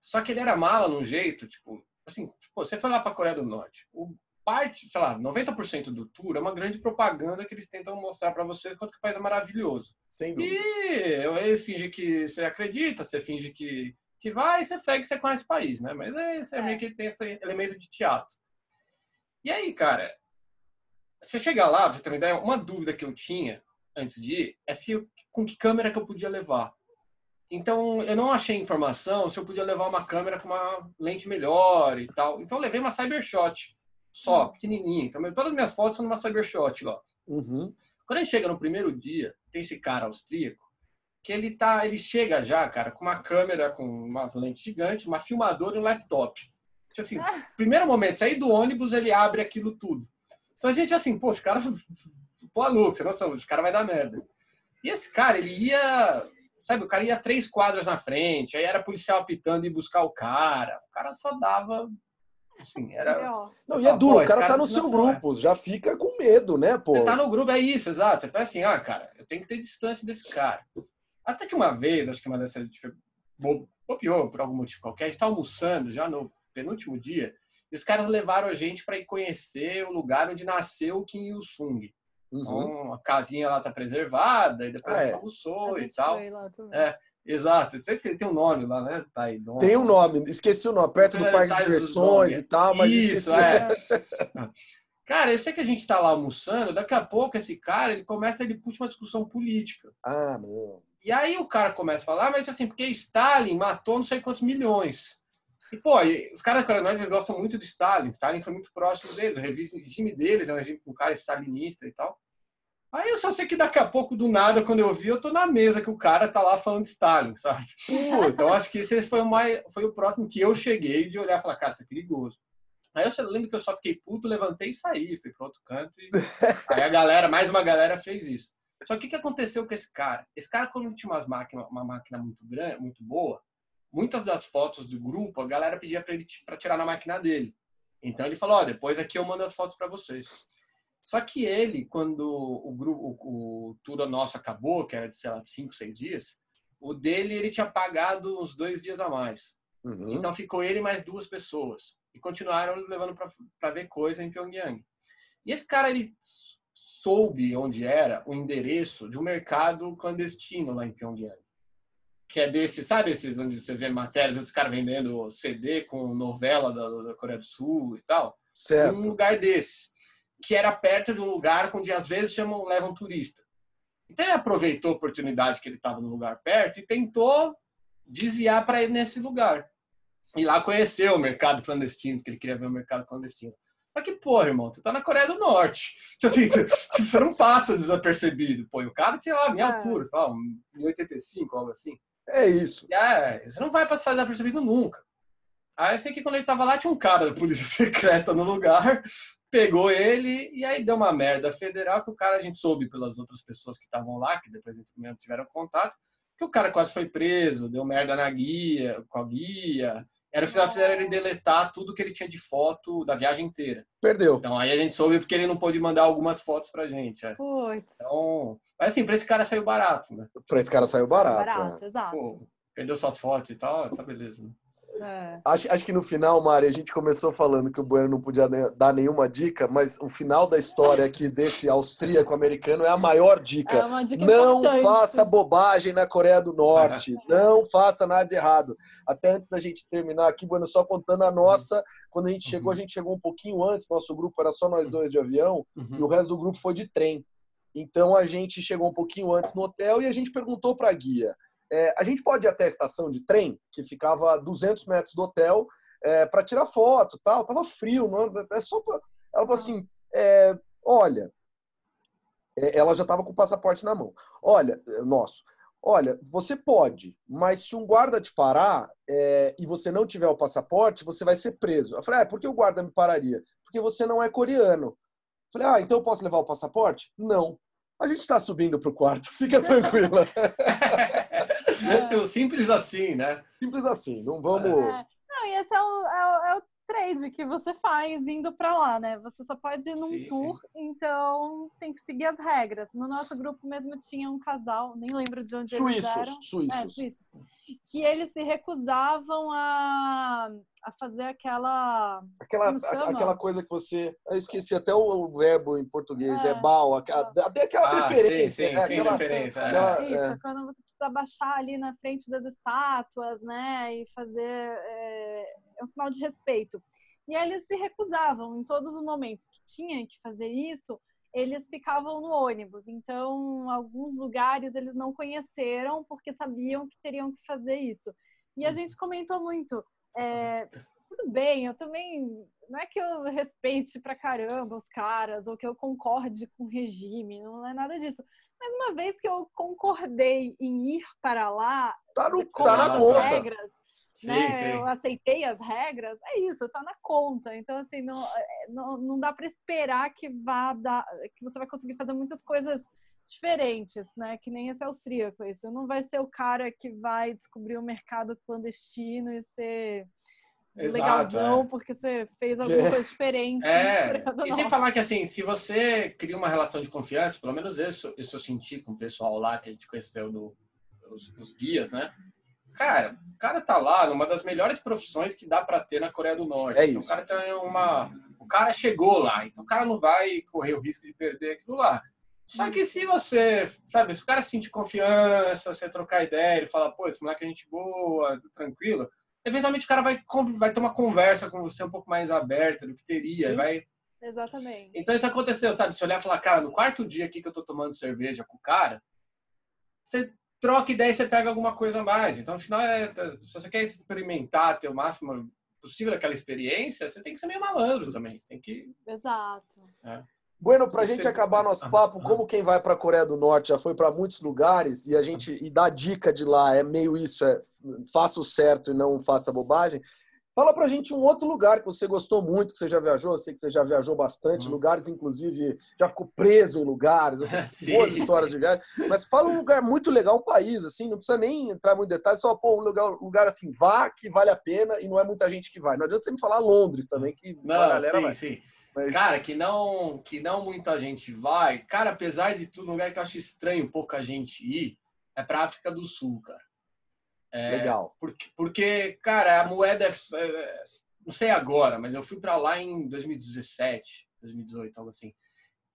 Só que ele era mala num jeito, tipo, assim, pô, você foi lá para a Coreia do Norte. O parte, sei lá, 90% do tour é uma grande propaganda que eles tentam mostrar para você quanto que o país é maravilhoso. Sem dúvida. E eles fingem que você acredita, você finge que que vai, você segue, você conhece o país, né? Mas é, é, é meio que tem esse elemento de teatro. E aí, cara, você chegar lá, pra você ter uma ideia, uma dúvida que eu tinha antes de ir é se com que câmera que eu podia levar. Então, eu não achei informação se eu podia levar uma câmera com uma lente melhor e tal. Então, eu levei uma Cybershot só, hum. pequenininha. Então, todas as minhas fotos são numa Cybershot lá. Uhum. Quando a gente chega no primeiro dia, tem esse cara austríaco que ele tá, ele chega já, cara, com uma câmera com uma lente gigante, uma filmadora e um laptop. Tipo assim, ah. primeiro momento, sair do ônibus, ele abre aquilo tudo. Então a gente assim, pô, os caras maluco, você não os cara vai dar merda. E esse cara, ele ia, sabe, o cara ia três quadras na frente, aí era policial apitando e buscar o cara. O cara só dava Assim, era... Não, e é duro, o cara tá no seu grupo, é. já fica com medo, né, pô? Você tá no grupo, é isso, exato. Você pensa assim, ah, cara, eu tenho que ter distância desse cara. Até que uma vez, acho que uma dessas bobeou por algum motivo qualquer, a gente tá almoçando já no penúltimo dia, e os caras levaram a gente para ir conhecer o lugar onde nasceu o Kim Il-sung. Uhum. Então, a casinha lá tá preservada, e depois ah, a gente é. almoçou e tal. É, exato. Sei que ele tem um nome lá, né? Tá aí, nome. Tem um nome, esqueci o nome, perto do é, parque de diversões e tal, mas Isso, esqueci. é. <laughs> Cara, eu sei que a gente está lá almoçando, daqui a pouco esse cara, ele começa, ele puxa uma discussão política. Ah, não. E aí o cara começa a falar, mas assim, porque Stalin matou não sei quantos milhões. E, pô, os caras coronóides gostam muito de Stalin. Stalin foi muito próximo deles. O regime deles é um regime com um cara stalinista e tal. Aí eu só sei que daqui a pouco, do nada, quando eu vi, eu tô na mesa que o cara tá lá falando de Stalin, sabe? então acho que esse foi o, mais, foi o próximo que eu cheguei de olhar e falar, cara, isso é perigoso. Aí eu lembro que eu só fiquei puto, levantei e saí, fui para outro canto. E... <laughs> Aí a galera, mais uma galera fez isso. Só que o que, aconteceu com esse cara? Esse cara, quando tinha umas máquinas, uma máquina muito grande, muito boa, muitas das fotos do grupo, a galera pedia para ele para tirar na máquina dele. Então ele falou: ó, depois aqui eu mando as fotos para vocês. Só que ele, quando o grupo, o, o tour nosso acabou, que era de sei lá cinco, seis dias, o dele ele tinha pagado uns dois dias a mais. Uhum. Então ficou ele mais duas pessoas e continuaram levando para ver coisa em Pyongyang. E esse cara ele soube onde era o endereço de um mercado clandestino lá em Pyongyang. Que é desse, sabe esses onde você vê matérias dos caras vendendo CD com novela da, da, Coreia do Sul e tal? Certo. Um lugar desse. Que era perto de um lugar onde às vezes chamam, levam turista. Então ele aproveitou a oportunidade que ele estava no lugar perto e tentou desviar para ir nesse lugar. E lá conheceu o mercado clandestino, porque ele queria ver o mercado clandestino. Mas que porra, irmão, tu tá na Coreia do Norte. <laughs> Assim, você não passa desapercebido. Pô, o cara tinha lá a minha é. altura, sei lá, 1,85, algo assim. É isso. É, você não vai passar desapercebido nunca. Aí eu sei que quando ele tava lá, tinha um cara da polícia <laughs> secreta no lugar, pegou ele e aí deu uma merda federal que o cara, a gente soube pelas outras pessoas que estavam lá, que depois mesmo tiveram contato, que o cara quase foi preso, deu merda na guia, com a guia. Era fizeram ele deletar tudo que ele tinha de foto da viagem inteira. Perdeu. Então aí a gente soube porque ele não pôde mandar algumas fotos pra gente. É. Putz. Então, mas assim, pra esse cara saiu barato, né? Pra esse cara saiu barato. Barato, é. exato. Pô, perdeu suas fotos e tal, tá beleza. Né? É. Acho, acho que no final, Mari, a gente começou falando que o Bueno não podia dar nenhuma dica, mas o final da história aqui desse austríaco-americano é a maior dica. É uma dica Não importante. faça bobagem na Coreia do Norte. <laughs> Não faça nada de errado. Até antes da gente terminar aqui, Bueno, só contando a nossa. Quando a gente chegou, a gente chegou um pouquinho antes. Nosso grupo era só nós dois de avião e o resto do grupo foi de trem. Então a gente chegou um pouquinho antes no hotel e a gente perguntou para a guia: é, a gente pode ir até a estação de trem, que ficava a 200 metros do hotel, para tirar foto tal? Tava frio, não, é só pra... Ela falou assim: é, olha, é, ela já estava com o passaporte na mão. Olha, é, nosso. Olha, você pode, mas se um guarda te parar é, e você não tiver o passaporte, você vai ser preso. Eu falei, ah, por que o guarda me pararia? Porque você não é coreano. Eu falei, ah, então eu posso levar o passaporte? Não. A gente está subindo para o quarto, fica tranquila. Tipo, Simples assim, né? Simples assim, não vamos. É. Não, e esse é o, é o- é o trade que você faz indo pra lá, né? Você só pode ir num Sim, tour, então tem que seguir as regras. No nosso grupo mesmo tinha um casal, nem lembro de onde eles eram. Suíços, suíços. É, suíços. Que eles se recusavam a, a fazer aquela. Aquela, chama? aquela coisa que você. Eu esqueci até o verbo em português, é, É. bal, aquela, até aquela Ah, deferência. sim, sim, é, sim, aquela, deferência, é. aquela- Isso, é. quando você precisa baixar ali na frente das estátuas, né? E fazer. É, é um sinal de respeito. E eles se recusavam em todos os momentos que tinha que fazer isso. Eles ficavam no ônibus, então alguns lugares eles não conheceram porque sabiam que teriam que fazer isso. E a gente comentou muito, é, tudo bem, eu também não é que eu respeite pra caramba os caras ou que eu concorde com o regime, não é nada disso. Mas uma vez que eu concordei em ir para lá, Tá, no, com tá na conta. regras, Sim, né? sim. Eu aceitei as regras, é isso, tá na conta. Então, assim, não, é, não, não dá para esperar que vá dar, que você vai conseguir fazer muitas coisas diferentes, né? Que nem esse austríaco. Isso não vai ser o cara que vai descobrir o mercado clandestino e ser Exato, legalzão é. porque você fez alguma <laughs> coisa diferente. É, <laughs> e sem falar que assim, se você cria uma relação de confiança, pelo menos isso, isso eu senti com o pessoal lá que a gente conheceu, do, os, os guias, né? Cara, o cara tá lá numa das melhores profissões que dá para ter na Coreia do Norte. É Então, isso. o cara tem uma. O cara chegou lá, então o cara não vai correr o risco de perder aquilo lá. Só que se você, sabe, se o cara sentir confiança, você trocar ideia, ele fala, pô, esse moleque é gente boa, tranquilo, eventualmente o cara vai, vai ter uma conversa com você um pouco mais aberta do que teria, Sim. vai Exatamente. então isso aconteceu, sabe? Se olhar e falar, cara, no quarto dia aqui que eu tô tomando cerveja com o cara, você troca ideia e você pega alguma coisa a mais. Então, no final, é, se você quer experimentar, ter o máximo possível daquela experiência, você tem que ser meio malandro também. Você tem que. Exato. Bueno, pra Isso gente é- acabar nosso papo, como quem vai pra Coreia do Norte já foi pra muitos lugares e a gente e dá dica de lá, é meio isso, é faça o certo e não faça bobagem. Fala pra gente um outro lugar que você gostou muito, que você já viajou, eu sei que você já viajou bastante, Uhum. lugares inclusive já ficou preso em lugares, eu sei que <laughs> boas histórias de viagem, mas fala um lugar muito legal, um país assim, não precisa nem entrar muito em detalhes, só pô, um lugar, lugar assim, vá que vale a pena e não é muita gente que vai. Não adianta você me falar Londres também que Não, a galera sim, vai. sim. Mas- Cara, que não, que não muita gente vai. Cara, apesar de tudo, um lugar que eu acho estranho pouca gente ir é pra África do Sul, cara. É, legal. Porque, porque, cara, a moeda é, é- Não sei agora, mas eu fui pra lá em 2017, 2018, algo assim.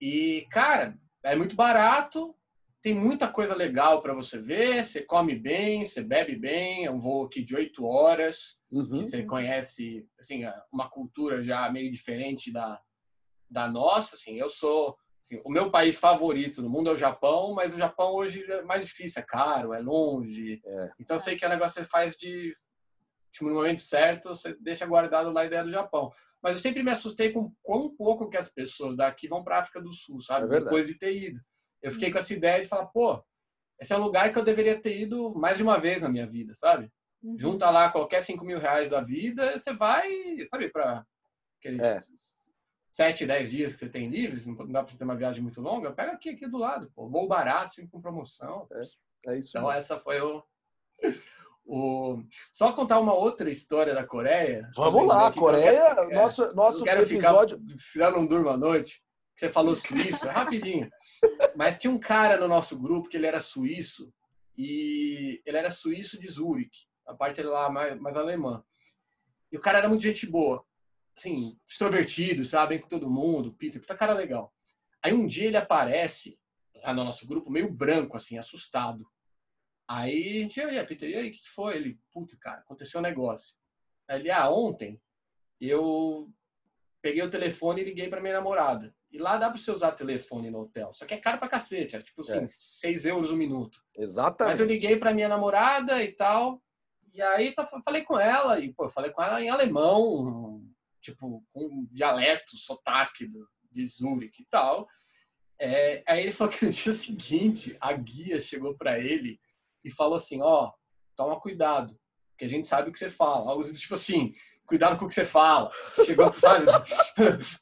E, cara, é muito barato, tem muita coisa legal pra você ver. Você come bem, você bebe bem. É um voo aqui de oito horas, Uhum. que você conhece, assim, uma cultura já meio diferente da, da nossa. Assim, eu sou. Assim, o meu país favorito no mundo é o Japão, mas o Japão hoje é mais difícil, é caro, é longe. É. Então eu sei que é um negócio que você faz de, tipo, no momento certo, você deixa guardado lá a ideia do Japão. Mas eu sempre me assustei com quão pouco que as pessoas daqui vão para África do Sul, sabe? É. Depois de ter ido. Eu fiquei com essa ideia de falar, pô, esse é um lugar que eu deveria ter ido mais de uma vez na minha vida, sabe? Uhum. Junta lá qualquer 5 mil reais da vida, você vai, sabe, para aqueles é. 7, 10 dias que você tem livres, não dá para ter uma viagem muito longa, pega aqui, aqui do lado, pô, voo barato, sempre com promoção. É, é isso. Então, mesmo. essa foi o, o... Só contar uma outra história da Coreia. Vamos lá, Coreia, quero, nosso, é, nosso quero episódio. Ficar, se eu não durmo à noite, você falou suíço, é rapidinho. Mas tinha um cara no nosso grupo que ele era suíço e ele era suíço de Zurich, a parte lá mais, mais alemã. E o cara era muito gente boa, assim, extrovertido, sabe, bem com todo mundo, Peter, puta cara legal. Aí um dia ele aparece lá no nosso grupo meio branco, assim, assustado. Aí a gente, e Peter, e aí, o que foi? Ele, puta, cara, aconteceu um negócio. Aí ele, ah, ontem eu peguei o telefone e liguei para minha namorada. E lá dá para você usar telefone no hotel. Só que é caro pra cacete. É tipo assim, é. 6 euros o um minuto. Exatamente. Mas eu liguei pra minha namorada e tal. E aí tá, falei com ela. E, pô, falei com ela em alemão. Tipo, com dialeto, sotaque do, de Zurich e tal. É, aí ele falou que no dia seguinte a guia chegou para ele e falou assim: Ó, oh, toma cuidado, que a gente sabe o que você fala. Algo tipo assim, cuidado com o que você fala. chegou, <laughs> sabe,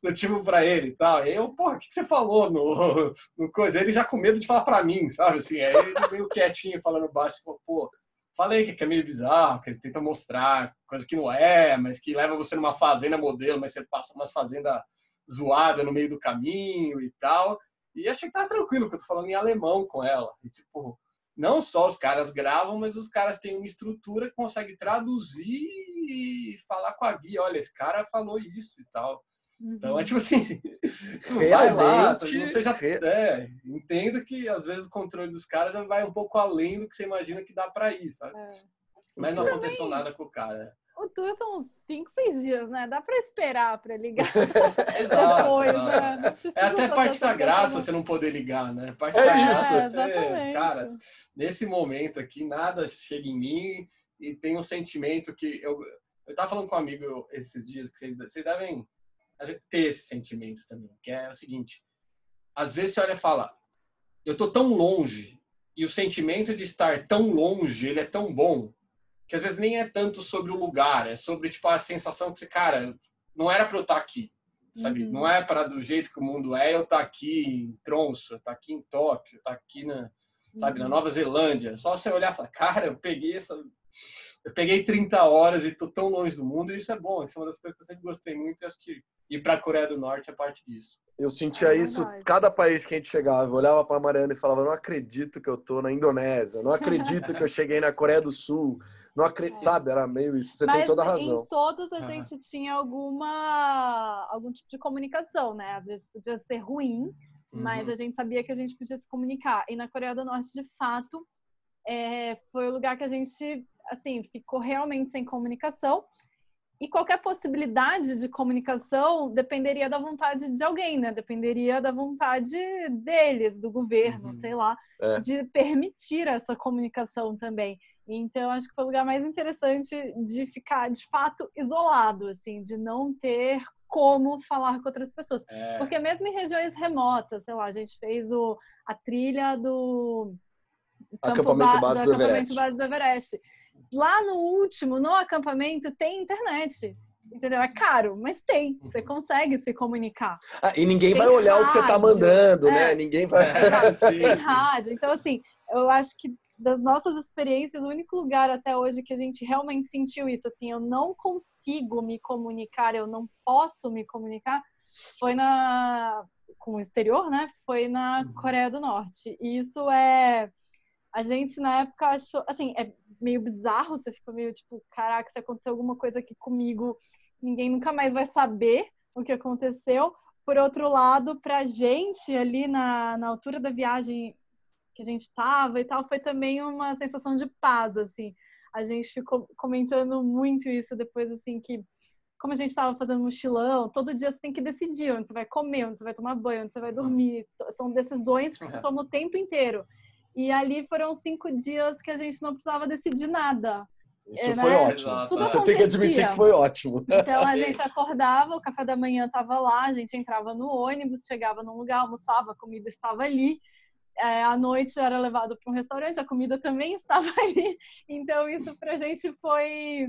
do tipo pra ele e tal. E eu, porra, o que você falou no, no coisa? Ele já com medo de falar pra mim, sabe? Assim, aí ele meio quietinho falando baixo, falou, pô, falei que é meio bizarro, que ele tenta mostrar coisa que não é, mas que leva você numa fazenda modelo, mas você passa umas fazendas zoada no meio do caminho e tal. E achei que tava tranquilo, porque eu tô falando em alemão com ela. E tipo, não só os caras gravam, mas os caras têm uma estrutura que consegue traduzir e falar com a guia, olha, esse cara falou isso e tal. Uhum. Então é tipo assim, <laughs> vai lá, você já é, entenda que às vezes o controle dos caras vai um pouco além do que você imagina que dá para ir, sabe? É. Mas não aconteceu também... nada com o cara. O tour são 5, 6 dias, né? Dá para esperar para ligar. <laughs> Exato. Depois, né? É até parte da graça você não poder ligar, né? Parte é da isso. Graça, você, cara, nesse momento aqui, nada chega em mim e tem um sentimento que eu, eu tava falando com um amigo esses dias que vocês, vocês devem ter esse sentimento também, que é o seguinte: às vezes você olha e fala, eu tô tão longe e o sentimento de estar tão longe ele é tão bom que às vezes nem é tanto sobre o lugar, é sobre tipo a sensação que você, cara, não era para eu estar aqui, sabe? Uhum. Não é para do jeito que o mundo é eu estar aqui em Tronço, eu estar aqui em Tóquio, estar aqui na, sabe, na uhum. Nova Zelândia. Só você olhar e falar, cara, eu peguei essa eu peguei 30 horas e tô tão longe do mundo, e isso é bom, isso é uma das coisas que eu sempre gostei muito, e acho que ir para a Coreia do Norte é parte disso. Eu sentia é isso cada país que a gente chegava. Eu olhava para Mariana e falava: Não acredito que eu tô na Indonésia, não acredito que eu cheguei na Coreia do Sul, não acredito, é. sabe? Era meio isso. Você Mas tem toda a razão. Em todos a gente tinha alguma algum tipo de comunicação, né? Às vezes podia ser ruim, uhum. mas a gente sabia que a gente podia se comunicar. E na Coreia do Norte, de fato, é, foi o lugar que a gente assim ficou realmente sem comunicação e qualquer possibilidade de comunicação dependeria da vontade de alguém, né? Dependeria da vontade deles, do governo, uhum. sei lá, é. de permitir essa comunicação também. Então, acho que foi o lugar mais interessante de ficar, de fato, isolado, assim, de não ter como falar com outras pessoas. É. Porque mesmo em regiões remotas, sei lá, a gente fez o, a trilha do... Acampamento base do, do Everest. Base do Everest lá no último, no acampamento, tem internet. Entendeu? É caro, mas tem. Você uhum. consegue se comunicar. Ah, e ninguém tem vai olhar rádio, o que você está mandando, né? é, né? Ninguém vai. <laughs> É, tem rádio. Então, assim, eu acho que das nossas experiências, o único lugar até hoje que a gente realmente sentiu isso, assim, eu não consigo me comunicar, eu não posso me comunicar, foi na com o exterior, né? Foi na uhum. Coreia do Norte. E isso é a gente na época achou, assim, é meio bizarro, você fica meio tipo, caraca, se aconteceu alguma coisa aqui comigo, ninguém nunca mais vai saber o que aconteceu. Por outro lado, pra gente ali na, na altura da viagem que a gente estava e tal, foi também uma sensação de paz, assim. A gente ficou comentando muito isso depois, assim, que como a gente estava fazendo mochilão, todo dia você tem que decidir onde você vai comer, onde você vai tomar banho, onde você vai dormir. São decisões que você toma o tempo inteiro. E ali foram cinco dias que a gente não precisava decidir nada. Isso é, foi né? ótimo. Tudo Você tem que admitir que foi ótimo. Então a <laughs> gente acordava, o café da manhã estava lá, a gente entrava no ônibus, chegava num lugar, almoçava, a comida estava ali. é, à noite era levado para um restaurante, a comida também <laughs> estava ali. Então, isso para a gente foi.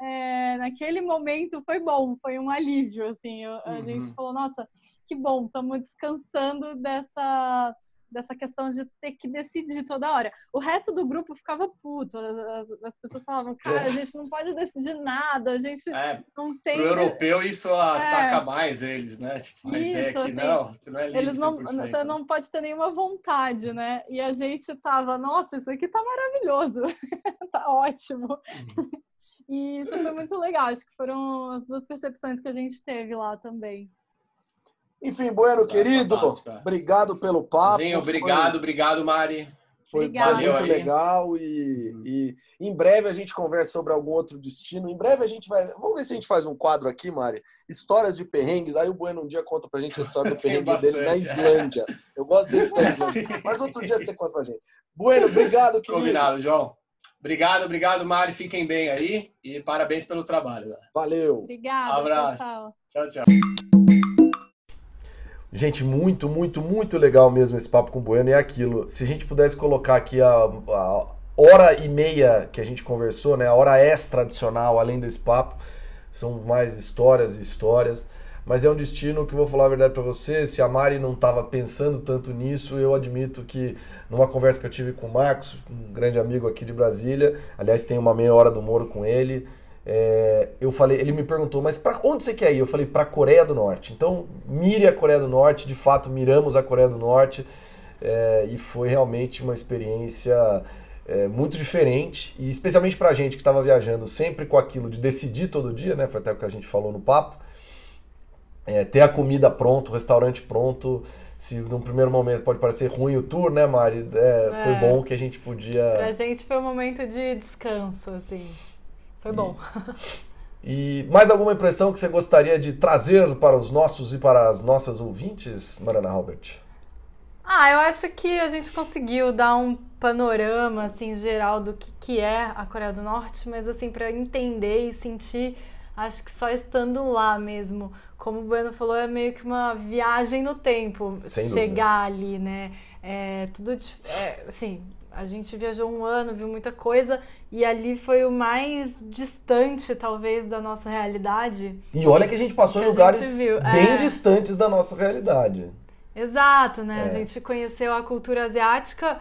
É, naquele momento foi bom, foi um alívio, assim, a uhum. gente falou, nossa, que bom, estamos descansando dessa, dessa questão de ter que decidir toda hora. O resto do grupo ficava puto. As, as pessoas falavam, cara, a gente não pode decidir nada, a gente é, não tem. Pro europeu isso ataca é. mais eles, né? Tipo, a isso, ideia que assim, não, você não é livre eles não, Você não pode ter nenhuma vontade, né? E a gente tava, nossa, isso aqui tá maravilhoso, <laughs> tá ótimo. Uhum. <laughs> E isso foi muito legal, acho que foram as duas percepções que a gente teve lá também. Enfim, Bueno, querido, obrigado pelo papo. Sim, obrigado, foi... obrigado, Mari. Foi Obrigada. muito legal e, hum. e, em breve a gente conversa sobre algum outro destino. Em breve a gente vai. Vamos ver se a gente faz um quadro aqui, Mari. Histórias de perrengues. Aí o Bueno um dia conta pra gente a história do <laughs> perrengue dele na Islândia. Eu gosto desse da <laughs> Islândia. Mas outro dia você conta pra gente. Bueno, obrigado, querido. Combinado, João. Obrigado, obrigado, Mari. Fiquem bem aí e parabéns pelo trabalho. Valeu. Obrigada. abraço. tchau. tchau. tchau. Gente, muito, muito, muito legal mesmo esse papo com o Bueno. E é aquilo, se a gente pudesse colocar aqui a, a hora e meia que a gente conversou, né? A hora extra adicional, além desse papo, são mais histórias e histórias. Mas é um destino que vou falar a verdade para você. Se a Mari não estava pensando tanto nisso, eu admito que numa conversa que eu tive com o Marcos, um grande amigo aqui de Brasília, aliás, tem uma meia hora do Moro com ele é, eu falei, ele me perguntou, mas para onde você quer ir? Eu falei, para a Coreia do Norte. Então, mire a Coreia do Norte, de fato, miramos a Coreia do Norte é, e foi realmente uma experiência é, muito diferente e especialmente para a gente que estava viajando sempre com aquilo de decidir todo dia, né? Foi até o que a gente falou no papo. É, ter a comida pronto, o restaurante pronto, se num primeiro momento pode parecer ruim o tour, né, Mari? É, foi é. bom que a gente podia. Pra gente foi um momento de descanso, assim. Foi bom. E, e mais alguma impressão que você gostaria de trazer para os nossos e para as nossas ouvintes, Mariana Robert? Ah, eu acho que a gente conseguiu dar um panorama assim geral do que, que é a Coreia do Norte, mas assim para entender e sentir, acho que só estando lá mesmo, como o Bueno falou, é meio que uma viagem no tempo, Sem chegar dúvida. ali, né? É, tudo é, assim, a gente viajou um ano, viu muita coisa e ali foi o mais distante, talvez, da nossa realidade. E olha que a gente passou em lugares bem é... distantes da nossa realidade. Exato, né? É. A gente conheceu a cultura asiática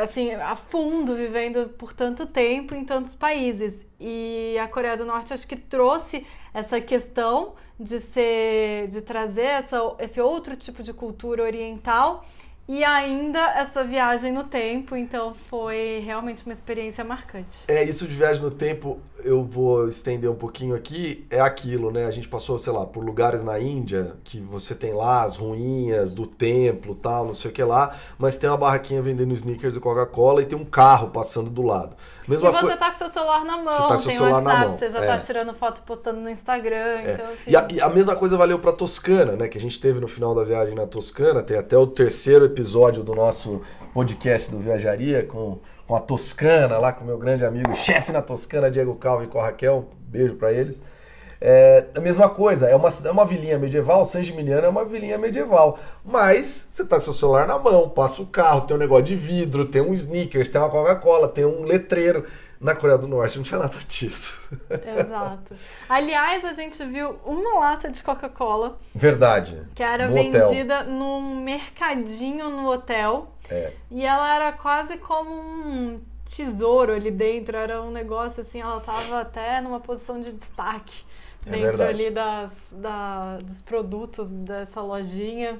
assim, a fundo, vivendo por tanto tempo em tantos países. E a Coreia do Norte acho que trouxe essa questão de ser, de trazer essa, esse outro tipo de cultura oriental e ainda essa viagem no tempo, então foi realmente uma experiência marcante. É, isso de viagem no tempo, eu vou estender um pouquinho aqui, é aquilo, né? A gente passou, sei lá, por lugares na Índia, que você tem lá as ruínas do templo tal, não sei o que lá, mas tem uma barraquinha vendendo sneakers e Coca-Cola e tem um carro passando do lado. Mesma e você co... tá com seu celular na mão, você tá com seu celular WhatsApp, na mão. você já tá é. tá tirando foto postando no Instagram, é. então assim... E a, e a mesma coisa valeu pra Toscana, né? Que a gente teve no final da viagem na Toscana, tem até o terceiro episódio do nosso podcast do Viajaria com, com a Toscana, lá com o meu grande amigo, chefe na Toscana, Diego Calvo e com a Raquel. Beijo para eles. É a mesma coisa, é uma, é uma vilinha medieval, San Gimignano é uma vilinha medieval. Mas você tá com seu celular na mão, passa o carro, tem um negócio de vidro, tem um sneakers, tem uma Coca-Cola, tem um letreiro. Na Coreia do Norte não tinha nada disso. Exato. Aliás, a gente viu uma lata de Coca-Cola. Verdade. Que era no vendida hotel. num mercadinho no hotel. É. E ela era quase como um tesouro ali dentro. Era um negócio assim, ela tava até numa posição de destaque é dentro ali das, da, dos produtos dessa lojinha.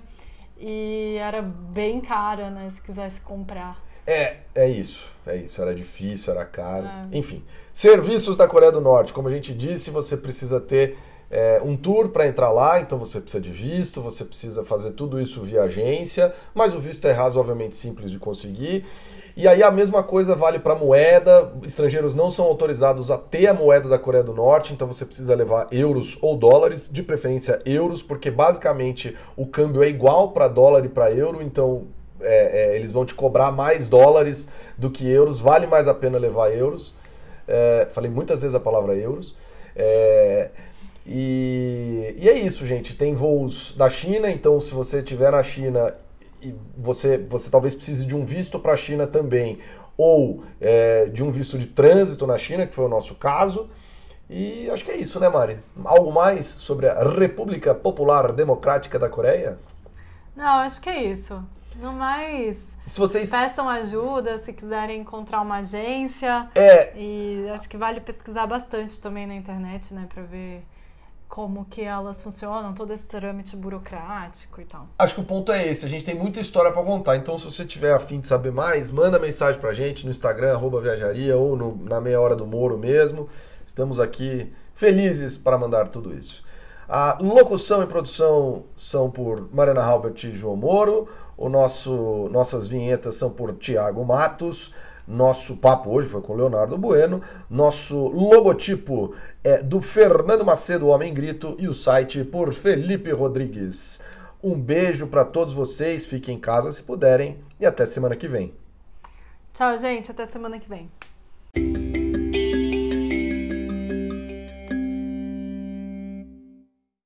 E era bem cara, né? Se quisesse comprar. É, é isso. É isso. Era difícil, era caro. É. Enfim. Serviços da Coreia do Norte. Como a gente disse, você precisa ter é, um tour para entrar lá, então você precisa de visto, você precisa fazer tudo isso via agência, mas o visto é razoavelmente simples de conseguir. E aí a mesma coisa vale para moeda. Estrangeiros não são autorizados a ter a moeda da Coreia do Norte, então você precisa levar euros ou dólares, de preferência euros, porque basicamente o câmbio é igual para dólar e para euro, então é, é, eles vão te cobrar mais dólares do que euros, vale mais a pena levar euros. É, falei muitas vezes a palavra euros. É, e, e, é isso, gente. Tem voos da China, então se você estiver na China e você, você talvez precise de um visto para a China também, ou é, de um visto de trânsito na China, que foi o nosso caso. E acho que é isso, né, Mari? Algo mais sobre a República Popular Democrática da Coreia? Não, acho que é isso. No mais, se vocês peçam ajuda se quiserem encontrar uma agência. É. E acho que vale pesquisar bastante também na internet, né, para ver como que elas funcionam, todo esse trâmite burocrático e tal. Acho que o ponto é esse, a gente tem muita história para contar, então se você tiver afim de saber mais, manda mensagem pra gente no Instagram, viajaria, ou no, na meia hora do Moro mesmo. Estamos aqui felizes para mandar tudo isso. A locução e produção são por Mariana Halbert e João Moro. O nosso, nossas vinhetas são por Tiago Matos. Nosso papo hoje foi com Leonardo Bueno. Nosso logotipo é do Fernando Macedo, o Homem Grito, e o site por Felipe Rodrigues. Um beijo para todos vocês, fiquem em casa se puderem e até semana que vem. Tchau, gente, até semana que vem.